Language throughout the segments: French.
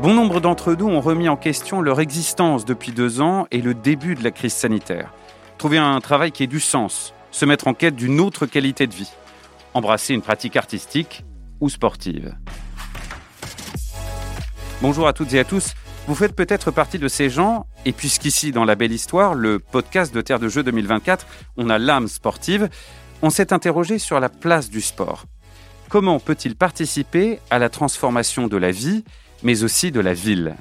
Bon nombre d'entre nous ont remis en question leur existence depuis deux ans et le début de la crise sanitaire. Trouver un travail qui ait du sens, se mettre en quête d'une autre qualité de vie, embrasser une pratique artistique ou sportive. Bonjour à toutes et à tous. Vous faites peut-être partie de ces gens, et puisqu'ici, dans La Belle Histoire, le podcast de Terre de Jeux 2024, on a l'âme sportive, on s'est interrogé sur la place du sport. Comment peut-il participer à la transformation de la vie mais aussi de la ville.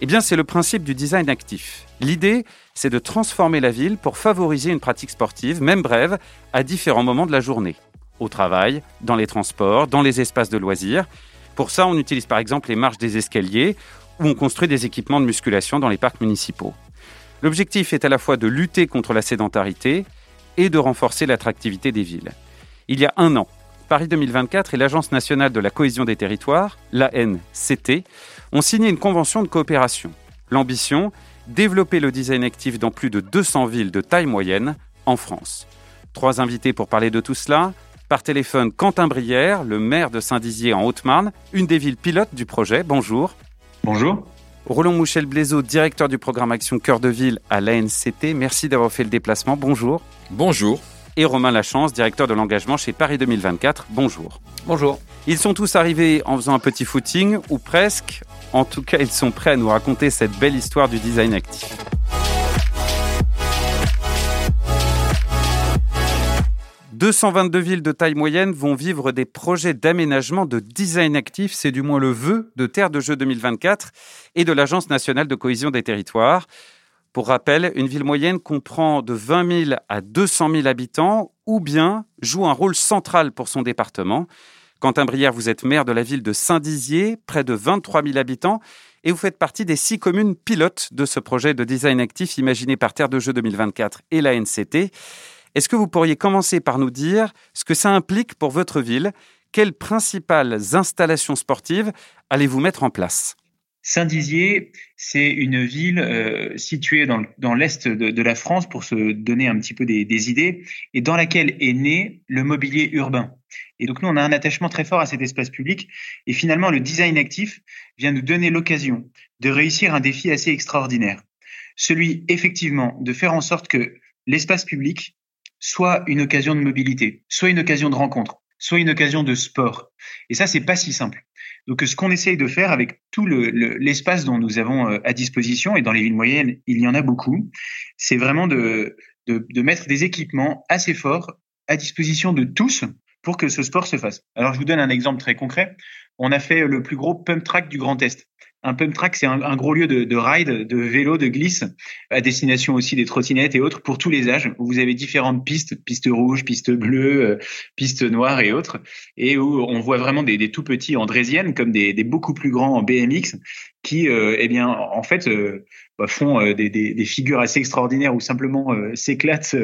Eh bien, c'est le principe du design actif. L'idée, c'est de transformer la ville pour favoriser une pratique sportive, même brève, à différents moments de la journée. Au travail, dans les transports, dans les espaces de loisirs. Pour ça, on utilise par exemple les marches des escaliers ou on construit des équipements de musculation dans les parcs municipaux. L'objectif est à la fois de lutter contre la sédentarité et de renforcer l'attractivité des villes. Il y a un an, Paris 2024 et l'Agence nationale de la cohésion des territoires, l'ANCT, ont signé une convention de coopération. L'ambition Développer le design actif dans plus de 200 villes de taille moyenne en France. Trois invités pour parler de tout cela. Par téléphone, Quentin Brière, le maire de Saint-Dizier en Haute-Marne, une des villes pilotes du projet. Bonjour. Bonjour. Roland Mouchel Blaiseau, directeur du programme Action Cœur de Ville à l'ANCT. Merci d'avoir fait le déplacement. Bonjour. Bonjour et Romain Lachance, directeur de l'engagement chez Paris 2024. Bonjour. Bonjour. Ils sont tous arrivés en faisant un petit footing, ou presque. En tout cas, ils sont prêts à nous raconter cette belle histoire du design actif. « 222 villes de taille moyenne vont vivre des projets d'aménagement de design actif, c'est du moins le vœu de Terre de Jeux 2024 et de l'Agence nationale de cohésion des territoires. Pour rappel, une ville moyenne comprend de 20 000 à 200 000 habitants ou bien joue un rôle central pour son département. Quentin Brière, vous êtes maire de la ville de Saint-Dizier, près de 23 000 habitants, et vous faites partie des six communes pilotes de ce projet de design actif imaginé par Terre de Jeux 2024 et la NCT. Est-ce que vous pourriez commencer par nous dire ce que ça implique pour votre ville? Quelles principales installations sportives allez-vous mettre en place? Saint-Dizier, c'est une ville euh, située dans, l'est de, la France, pour se donner un petit peu des, idées, et dans laquelle est né le mobilier urbain. Et donc nous, on a un attachement très fort à cet espace public, et finalement, le design actif vient nous donner l'occasion de réussir un défi assez extraordinaire. Celui, effectivement, de faire en sorte que l'espace public soit une occasion de mobilité, soit une occasion de rencontre, soit une occasion de sport. Et ça, c'est pas si simple. Donc, ce qu'on essaye de faire avec tout l'espace dont nous avons euh, à disposition, et dans les villes moyennes, il y en a beaucoup, c'est vraiment de, de, mettre des équipements assez forts à disposition de tous pour que ce sport se fasse. Alors, je vous donne un exemple très concret. On a fait le plus gros pump track du Grand Est. Un pump track, c'est un, gros lieu de, de, ride, de vélo, de glisse, à destination aussi des trottinettes et autres pour tous les âges, où vous avez différentes pistes, pistes rouges, pistes bleues, euh, pistes noires et autres, et où on voit vraiment des, tout petits en comme des, beaucoup plus grands en BMX, qui, euh, eh bien, en fait, euh, bah, font euh, des, des, des, figures assez extraordinaires ou simplement s'éclatent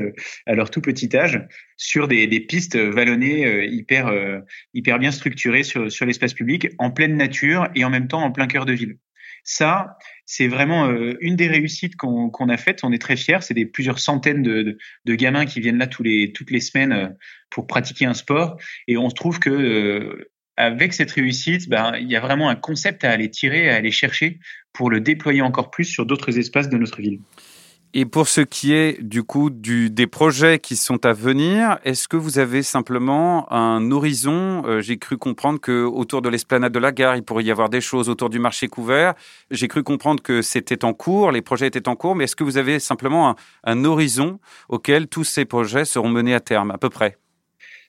à leur tout petit âge sur des, des pistes vallonnées hyper, hyper bien structurées sur, sur l'espace public, en pleine nature et en même temps en plein cœur de ville. Ça, c'est vraiment une des réussites qu'on a faites. On est très fiers. C'est des plusieurs centaines de, de, gamins qui viennent là tous les, toutes les semaines pour pratiquer un sport. Et on se trouve que avec cette réussite, ben, il y a vraiment un concept à aller tirer, à aller chercher pour le déployer encore plus sur d'autres espaces de notre ville. Et pour ce qui est du coup des projets qui sont à venir, est-ce que vous avez simplement un horizon? Euh, J'ai cru comprendre que autour de l'esplanade de la gare, il pourrait y avoir des choses autour du marché couvert. J'ai cru comprendre que c'était en cours, les projets étaient en cours, mais est-ce que vous avez simplement un horizon auquel tous ces projets seront menés à terme, à peu près?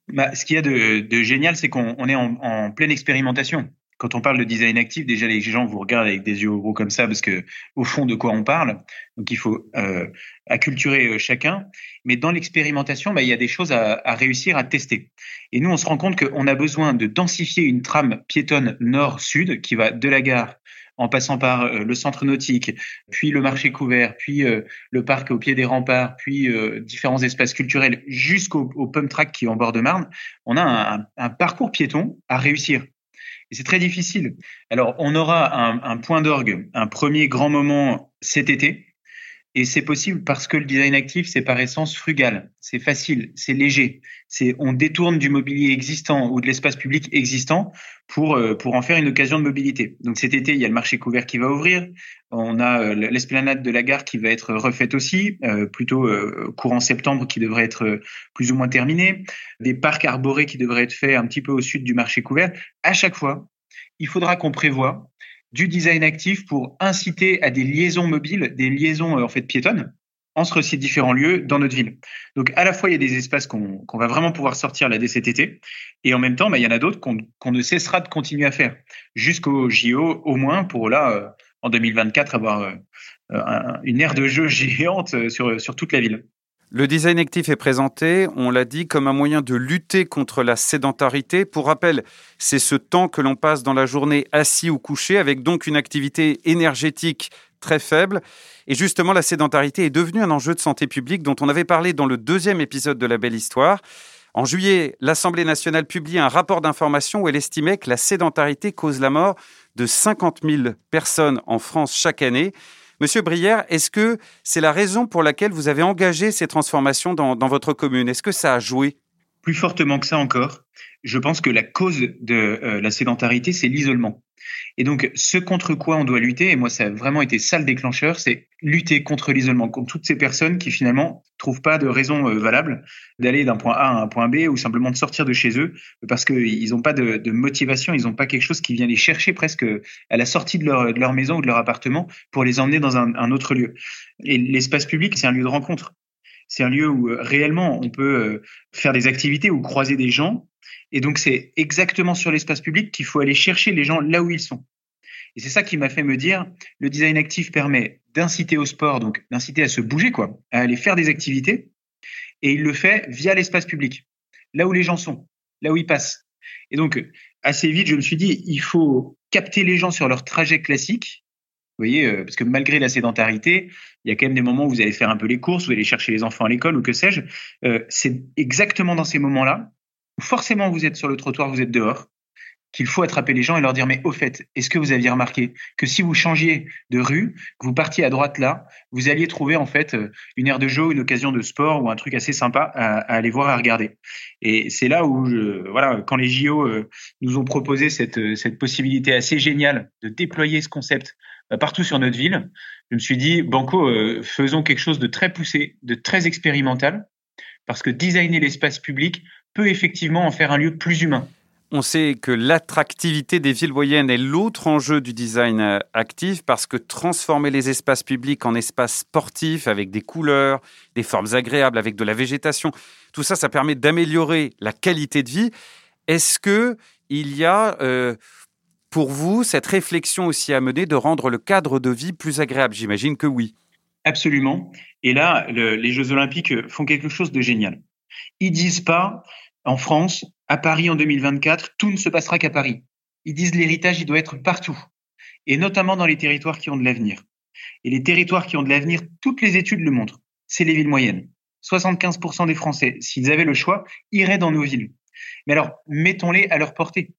Bah, ce qu'il y a de, génial, c'est qu'on est en, en, pleine expérimentation. Quand on parle de design actif, déjà les gens vous regardent avec des yeux gros comme ça parce que au fond de quoi on parle. Donc il faut euh, acculturer euh, chacun. Mais dans l'expérimentation, bah, il y a des choses à, à, réussir à tester. Et nous, on se rend compte qu'on a besoin de densifier une trame piétonne nord-sud qui va de la gare en passant par euh, le centre nautique, puis le marché couvert, puis euh, le parc au pied des remparts, puis euh, différents espaces culturels jusqu'au pump track qui est en bord de Marne, on a un, parcours piéton à réussir. Et c'est très difficile. Alors, on aura un point d'orgue, un premier grand moment cet été, Et c'est possible parce que le design actif, c'est par essence frugal, c'est facile, c'est léger. C'est on détourne du mobilier existant ou de l'espace public existant pour euh, pour en faire une occasion de mobilité. Donc cet été, il y a le marché couvert qui va ouvrir. On a euh, l'esplanade de la gare qui va être refaite aussi, euh, plutôt courant septembre, qui devrait être plus ou moins terminée. Des parcs arborés qui devraient être faits un petit peu au sud du marché couvert. À chaque fois, il faudra qu'on prévoie du design actif pour inciter à des liaisons mobiles, des liaisons euh, en fait piétonnes entre ces différents lieux dans notre ville. Donc à la fois il y a des espaces qu'on va vraiment pouvoir sortir là dès cet été, et en même temps bah, il y en a d'autres qu'on ne cessera de continuer à faire jusqu'au JO au moins pour là euh, en 2024 avoir euh, une aire de jeu géante sur, sur toute la ville. Le design actif est présenté, on l'a dit, comme un moyen de lutter contre la sédentarité. Pour rappel, c'est ce temps que l'on passe dans la journée assis ou couché, avec donc une activité énergétique très faible. Et justement, la sédentarité est devenue un enjeu de santé publique dont on avait parlé dans le deuxième épisode de La Belle Histoire. En juillet, l'Assemblée nationale publie un rapport d'information où elle estimait que la sédentarité cause la mort de 50 000 personnes en France chaque année. Monsieur Brière, est-ce que c'est la raison pour laquelle vous avez engagé ces transformations dans, votre commune? Est-ce que ça a joué? Plus fortement que ça encore je pense que la cause de euh, la sédentarité, c'est l'isolement. Et donc, ce contre quoi on doit lutter, et moi, ça a vraiment été ça le déclencheur, c'est lutter contre l'isolement, contre toutes ces personnes qui finalement trouvent pas de raison euh, valable d'aller d'un point A à un point B ou simplement de sortir de chez eux parce qu'ils n'ont pas de, motivation, ils n'ont pas quelque chose qui vient les chercher presque à la sortie de leur, maison ou de leur appartement pour les emmener dans un, autre lieu. Et l'espace public, c'est un lieu de rencontre. C'est un lieu où euh, réellement on peut faire des activités ou croiser des gens et donc, c'est exactement sur l'espace public qu'il faut aller chercher les gens là où ils sont. Et c'est ça qui m'a fait me dire, le design actif permet d'inciter au sport, donc d'inciter à se bouger, quoi, à aller faire des activités. Et il le fait via l'espace public, là où les gens sont, là où ils passent. Et donc, assez vite, je me suis dit, il faut capter les gens sur leur trajet classique. Vous voyez, euh, parce que malgré la sédentarité, il y a quand même des moments où vous allez faire un peu les courses, vous allez chercher les enfants à l'école ou que sais-je. Euh, c'est exactement dans ces moments-là forcément vous êtes sur le trottoir, vous êtes dehors, qu'il faut attraper les gens et leur dire mais au fait, est-ce que vous aviez remarqué que si vous changiez de rue, que vous partiez à droite là, vous alliez trouver en fait euh, une aire de jeu, une occasion de sport ou un truc assez sympa à, aller voir à regarder. Et c'est là où voilà, quand les JO euh, nous ont proposé cette euh, cette possibilité assez géniale de déployer ce concept bah, partout sur notre ville, je me suis dit banco, faisons quelque chose de très poussé, de très expérimental parce que designer l'espace public peut effectivement en faire un lieu plus humain. On sait que l'attractivité des villes moyennes est l'autre enjeu du design euh, actif parce que transformer les espaces publics en espaces sportifs avec des couleurs, des formes agréables, avec de la végétation, tout ça, ça permet d'améliorer la qualité de vie. Est-ce que il y a euh, pour vous cette réflexion aussi à mener de rendre le cadre de vie plus agréable? J'imagine que oui. Absolument. Et là, les Jeux Olympiques font quelque chose de génial. Ils disent pas en France, à Paris en 2024, tout ne se passera qu'à Paris. Ils disent l'héritage, il doit être partout, et notamment dans les territoires qui ont de l'avenir. Et les territoires qui ont de l'avenir, toutes les études le montrent, c'est les villes moyennes. 75% des Français, s'ils avaient le choix, iraient dans nos villes. Mais alors, mettons-les à leur portée.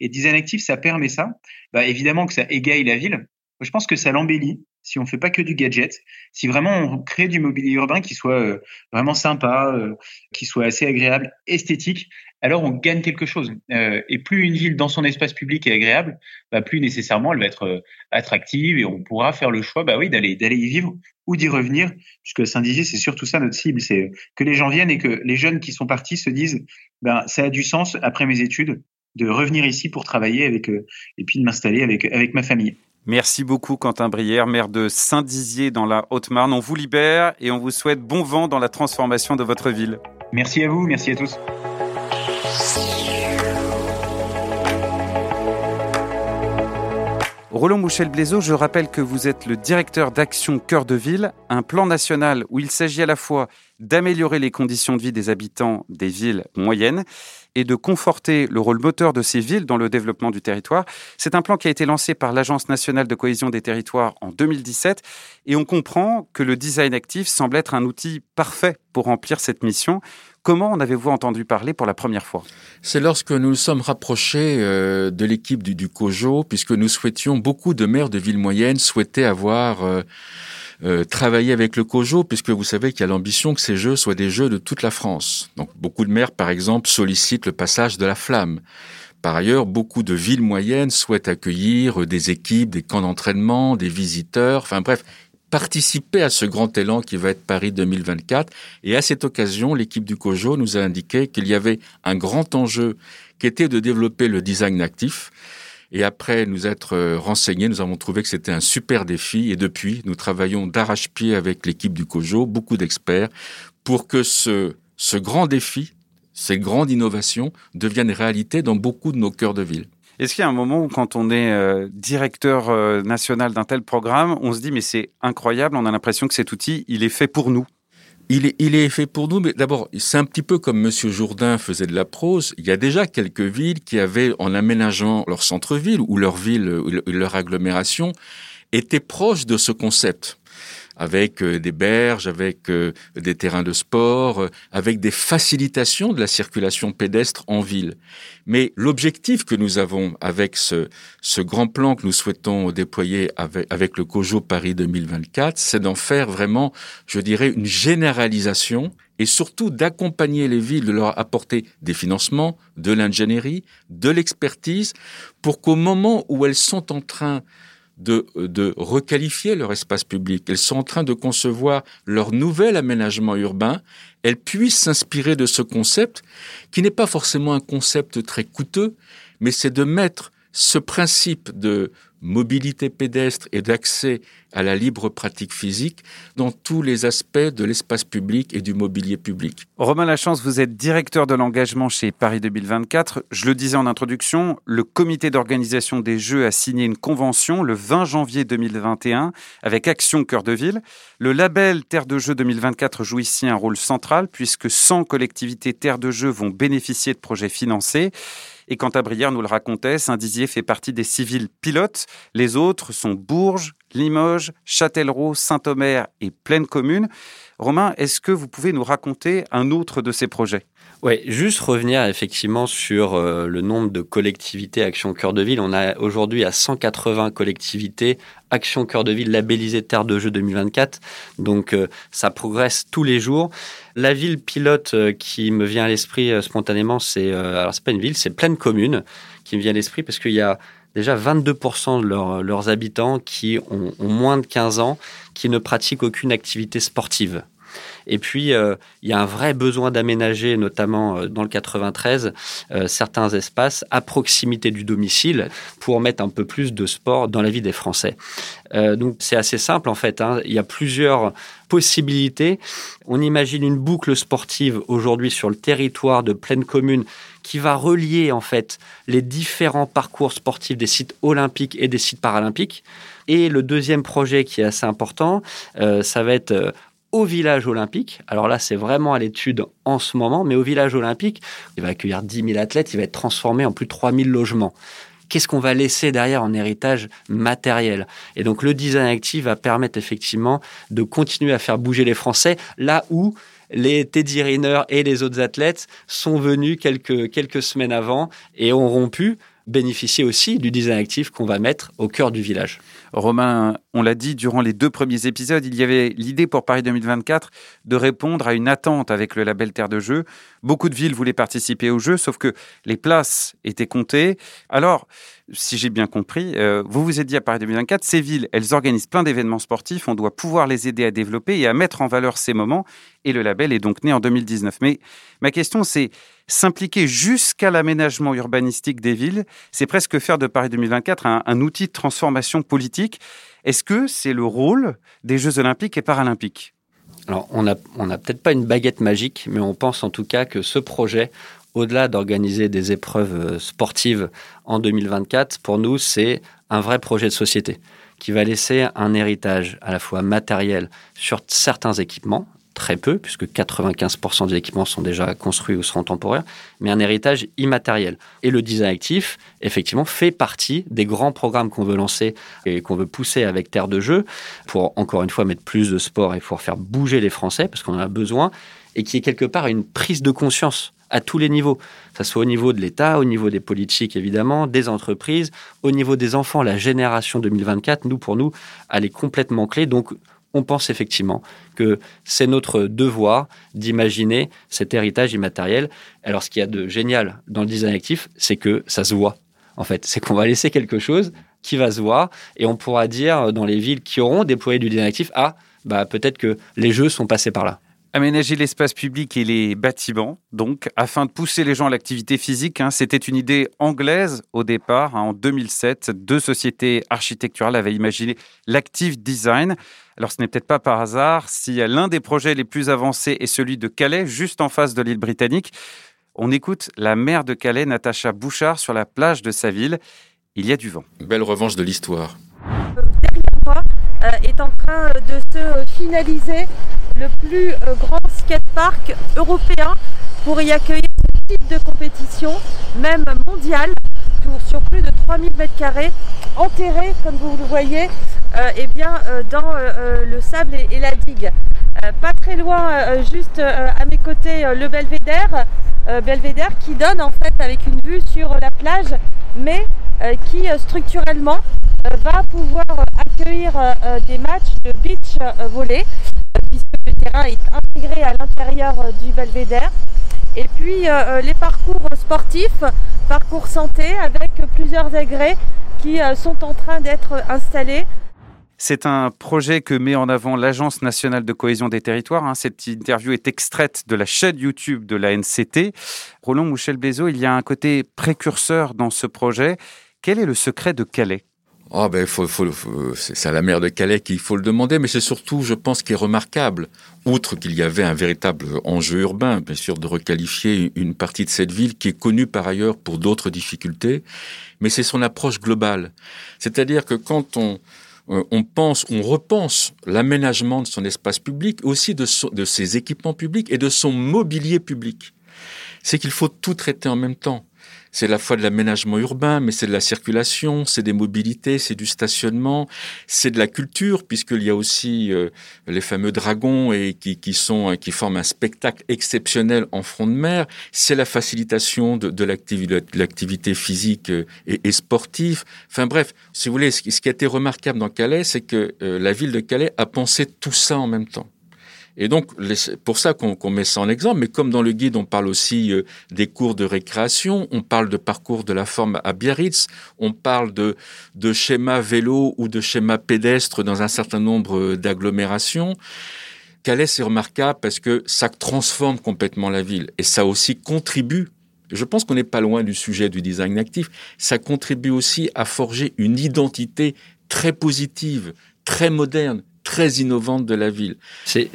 Et design actif, ça permet ça. Bah, évidemment que ça égaye la ville. Je pense que ça l'embellit si on fait pas que du gadget, si vraiment on crée du mobilier urbain qui soit euh, vraiment sympa, euh, qui soit assez agréable, esthétique, alors on gagne quelque chose. Euh, et plus une ville dans son espace public est agréable, bah, plus nécessairement elle va être attractive et on pourra faire le choix, bah oui, d'aller d'aller y vivre ou d'y revenir, puisque Saint-Dizier c'est surtout ça notre cible, c'est que les gens viennent et que les jeunes qui sont partis se disent, ben ça a du sens après mes études de revenir ici pour travailler avec et puis de m'installer avec avec ma famille. Merci beaucoup Quentin Brière, maire de Saint-Dizier dans la Haute-Marne. On vous libère et on vous souhaite bon vent dans la transformation de votre ville. Merci à vous, merci à tous. Roland Mouchel-Blaiseau, je rappelle que vous êtes le directeur d'Action Cœur de Ville, un plan national où il s'agit à la fois d'améliorer les conditions de vie des habitants des villes moyennes et de conforter le rôle moteur de ces villes dans le développement du territoire. C'est un plan qui a été lancé par l'Agence nationale de cohésion des territoires en 2017 et on comprend que le design actif semble être un outil parfait pour remplir cette mission. Comment en avez-vous entendu parler pour la première fois? C'est lorsque nous nous sommes rapprochés euh, de l'équipe du, du, COJO, puisque nous souhaitions, beaucoup de maires de villes moyennes souhaitaient avoir... Euh, euh, travailler avec le COJO, puisque vous savez qu'il y a l'ambition que ces jeux soient des jeux de toute la France. Donc beaucoup de maires, par exemple, sollicitent le passage de la flamme. Par ailleurs, beaucoup de villes moyennes souhaitent accueillir des équipes, des camps d'entraînement, des visiteurs, enfin bref, participer à ce grand élan qui va être Paris 2024. Et à cette occasion, l'équipe du COJO nous a indiqué qu'il y avait un grand enjeu qui était de développer le design actif. Et après nous être euh, renseignés, nous avons trouvé que c'était un super défi. Et depuis, nous travaillons d'arrache-pied avec l'équipe du COJO, beaucoup d'experts, pour que ce, ce grand défi, ces grandes innovations deviennent réalité dans beaucoup de nos cœurs de ville. Est-ce qu'il y a un moment où, quand on est euh, directeur euh, national d'un tel programme, on se dit mais c'est incroyable, on a l'impression que cet outil, il est fait pour nous? Il est, fait pour nous, mais d'abord, c'est un petit peu comme Monsieur Jourdain faisait de la prose. Il y a déjà quelques villes qui avaient, en aménageant leur centre-ville ou leur ville, ou leur agglomération, étaient proches de ce concept avec euh, des berges, avec euh, des terrains de sport, euh, avec des facilitations de la circulation pédestre en ville. Mais l'objectif que nous avons avec ce, ce grand plan que nous souhaitons déployer avec, avec le COJO Paris 2024, c'est d'en faire vraiment, je dirais, une généralisation et surtout d'accompagner les villes, de leur apporter des financements, de l'ingénierie, de l'expertise, pour qu'au moment où elles sont en train de, de requalifier leur espace public. Elles sont en train de concevoir leur nouvel aménagement urbain. Elles puissent s'inspirer de ce concept, qui n'est pas forcément un concept très coûteux, mais c'est de mettre ce principe de mobilité pédestre et d'accès à la libre pratique physique dans tous les aspects de l'espace public et du mobilier public. Romain Lachance, vous êtes directeur de l'engagement chez Paris 2024. Je le disais en introduction, le comité d'organisation des Jeux a signé une convention le 20 janvier 2021 avec Action Cœur de Ville. Le label Terre de Jeux 2024 joue ici un rôle central puisque 100 collectivités Terre de Jeux vont bénéficier de projets financés. Et quant à Brière nous le racontait, Saint-Dizier fait partie des civils pilotes. Les autres sont Bourges, Limoges, Châtellerault, Saint-Omer et Plaine Commune. Romain, est-ce que vous pouvez nous raconter un autre de ces projets? Oui, juste revenir effectivement sur euh, le nombre de collectivités Action Cœur de Ville. On a aujourd'hui à 180 collectivités Action Cœur de Ville labellisées Terre de Jeux 2024. Donc euh, ça progresse tous les jours. La ville pilote euh, qui me vient à l'esprit spontanément, c'est alors c'est pas une ville, c'est pleine commune qui me vient à l'esprit parce qu'il y a déjà 22% de leurs habitants qui ont, moins de 15 ans qui ne pratiquent aucune activité sportive. Et puis, euh, il y a un vrai besoin d'aménager, notamment euh, dans le 93, euh, certains espaces à proximité du domicile pour mettre un peu plus de sport dans la vie des Français. donc, c'est assez simple en fait. Hein. Il y a plusieurs possibilités. On imagine une boucle sportive aujourd'hui sur le territoire de pleine commune qui va relier en fait les différents parcours sportifs des sites olympiques et des sites paralympiques. Et le deuxième projet qui est assez important, ça va être au village olympique. Alors là, c'est vraiment à l'étude en ce moment, mais au village olympique, il va accueillir 10 000 athlètes, il va être transformé en plus de 3 000 logements. Qu'est-ce qu'on va laisser derrière en héritage matériel? Et donc le design actif va permettre effectivement de continuer à faire bouger les Français là où les Teddy Riner et les autres athlètes sont venus quelques, quelques semaines avant et ont rompu bénéficier aussi du design actif qu'on va mettre au cœur du village. Romain, on l'a dit durant les deux premiers épisodes, il y avait l'idée pour Paris 2024 de répondre à une attente avec le label Terre de Jeux. Beaucoup de villes voulaient participer au jeu, sauf que les places étaient comptées. Alors, si j'ai bien compris, euh, vous vous êtes dit à Paris 2024, ces villes, elles organisent plein d'événements sportifs, on doit pouvoir les aider à développer et à mettre en valeur ces moments. Et le label est donc né en 2019. Mais ma question, c'est s'impliquer jusqu'à l'aménagement urbanistique des villes, c'est presque faire de Paris 2024 un, un outil de transformation politique. Est-ce que c'est le rôle des Jeux olympiques et paralympiques? Alors, on n'a peut-être pas une baguette magique, mais on pense en tout cas que ce projet, au-delà d'organiser des épreuves euh, sportives en 2024, pour nous, c'est un vrai projet de société qui va laisser un héritage à la fois matériel sur certains équipements, très peu, puisque 95% des équipements sont déjà construits ou seront temporaires, mais un héritage immatériel. Et le design actif, effectivement, fait partie des grands programmes qu'on veut lancer et qu'on veut pousser avec Terre de Jeu pour, encore une fois, mettre plus de sport et pour faire bouger les Français, parce qu'on en a besoin, et qui est quelque part une prise de conscience à tous les niveaux, que ce soit au niveau de l'État, au niveau des politiques évidemment, des entreprises, au niveau des enfants, la génération 2024, nous pour nous, elle est complètement clé. Donc on pense effectivement que c'est notre devoir d'imaginer cet héritage immatériel. Alors, ce qu'il y a de génial dans le design actif, c'est que ça se voit. En fait, c'est qu'on va laisser quelque chose qui va se voir et on pourra dire dans les villes qui auront déployé du design actif, ah, bah, peut-être que les jeux sont passés par là. Aménager l'espace public et les bâtiments, donc, afin de pousser les gens à l'activité physique. Hein, c'était une idée anglaise au départ. Hein, en 2007, deux sociétés architecturales avaient imaginé l'active design. Alors, ce n'est peut-être pas par hasard si l'un des projets les plus avancés est celui de Calais, juste en face de l'île britannique. On écoute la maire de Calais, Natacha Bouchard, sur la plage de sa ville. Il y a du vent. Belle revanche de l'histoire. Derrière moi euh, est en train de se finaliser le plus euh, grand skatepark européen pour y accueillir ce type de compétition, même mondiale, sur plus de 3000 m2, enterré, comme vous le voyez, euh, eh bien, euh, dans le sable et, la digue. pas très loin, juste à mes côtés, le belvédère, belvédère qui donne en fait avec une vue sur la plage, mais qui structurellement va pouvoir accueillir des matchs de beach volley puisque le terrain est intégré à l'intérieur euh, du belvédère. Et puis euh, euh, les parcours sportifs, parcours santé avec plusieurs agrès qui sont en train d'être installés. C'est un projet que met en avant l'Agence nationale de cohésion des territoires. Hein. Cette interview est extraite de la chaîne YouTube de la NCT. Roland Mouchel Bézo, il y a un côté précurseur dans ce projet. Quel est le secret de Calais? Oh ben, c'est à la maire de Calais qu'il faut le demander, mais c'est surtout, je pense, qui est remarquable. Outre qu'il y avait un véritable enjeu urbain, bien sûr, de requalifier une partie de cette ville qui est connue par ailleurs pour d'autres difficultés, mais c'est son approche globale. C'est-à-dire que quand on, euh, on pense, on repense l'aménagement de son espace public, aussi de, de ses équipements publics et de son mobilier public, c'est qu'il faut tout traiter en même temps c'est la fois de l'aménagement urbain, mais c'est de la circulation, c'est des mobilités, c'est du stationnement, c'est de la culture, puisqu'il y a aussi euh, les fameux dragons et qui, qui, sont, qui forment un spectacle exceptionnel en front de mer. C'est la facilitation de, de l'activité physique euh, et, et, sportive. Enfin bref, si vous voulez, ce qui a été remarquable dans Calais, c'est que euh, la ville de Calais a pensé tout ça en même temps. Et donc, pour ça qu'on met ça en exemple, mais comme dans le guide, on parle aussi euh, des cours de récréation, on parle de parcours de la forme à Biarritz, on parle de, de schéma vélo ou de schéma pédestre dans un certain nombre euh, d'agglomérations. Calais, c'est remarquable parce que ça transforme complètement la ville et ça aussi contribue je pense qu'on n'est pas loin du sujet du design actif. Ça contribue aussi à forger une identité très positive, très moderne, très innovante de la ville. C'est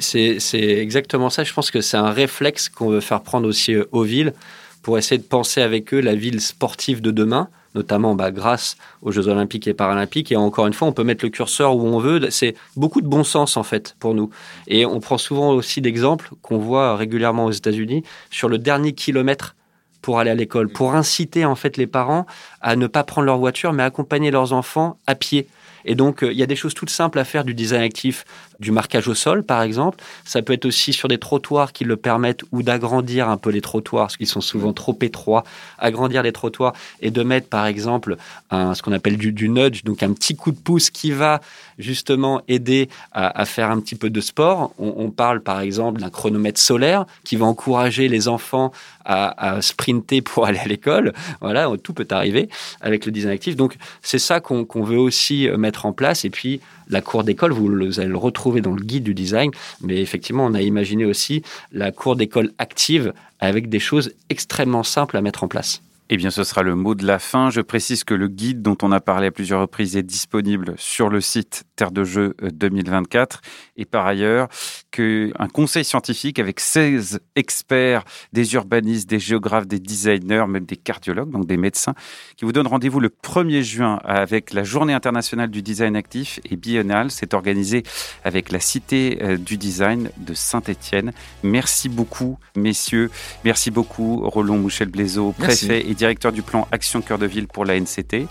exactement ça. Je pense que c'est un réflexe qu'on veut faire prendre aussi euh, aux villes pour essayer de penser avec eux la ville sportive de demain, notamment bah, grâce aux Jeux Olympiques et Paralympiques. Et encore une fois, on peut mettre le curseur où on veut. C'est beaucoup de bon sens en fait pour nous. Et on prend souvent aussi d'exemples qu'on voit régulièrement aux États-Unis sur le dernier kilomètre pour aller à l'école, pour inciter en fait les parents à ne pas prendre leur voiture, mais accompagner leurs enfants à pied. Et donc, euh, il y a des choses toutes simples à faire du design actif, du marquage au sol, par exemple. Ça peut être aussi sur des trottoirs qui le permettent ou d'agrandir un peu les trottoirs, parce qu'ils sont souvent trop étroits, agrandir les trottoirs et de mettre, par exemple, un, ce qu'on appelle du, du, nudge, donc un petit coup de pouce qui va justement aider à, à faire un petit peu de sport. On, on parle, par exemple, d'un chronomètre solaire qui va encourager les enfants à, à sprinter pour aller à l'école. Voilà, tout peut arriver avec le design actif. Donc, c'est ça qu'on veut aussi mettre en place. Et puis, la cour d'école, vous, allez le retrouver dans le guide du design. Mais effectivement, on a imaginé aussi la cour d'école active avec des choses extrêmement simples à mettre en place. Eh bien, ce sera le mot de la fin. Je précise que le guide dont on a parlé à plusieurs reprises est disponible sur le site Terre de Jeux 2024. Et par ailleurs, qu'un conseil scientifique avec 16 experts, des urbanistes, des géographes, des designers, même des cardiologues, donc des médecins, qui vous donne rendez-vous le 1er juin avec la Journée internationale du design actif et biennale. C'est organisé avec la Cité euh, du design de Saint-Étienne. Merci beaucoup, messieurs. Merci beaucoup, Roland Mouchel-Blaiseau, préfet et directeur du plan Action Cœur de Ville pour la NCT.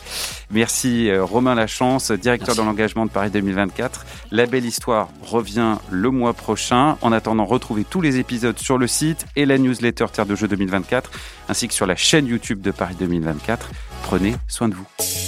Merci euh, Romain Lachance, directeur de l'engagement de Paris 2024. La belle histoire revient le mois prochain. En attendant, retrouvez tous les épisodes sur le site et la newsletter Terre de Jeux 2024, ainsi que sur la chaîne YouTube de Paris 2024. Prenez soin de vous.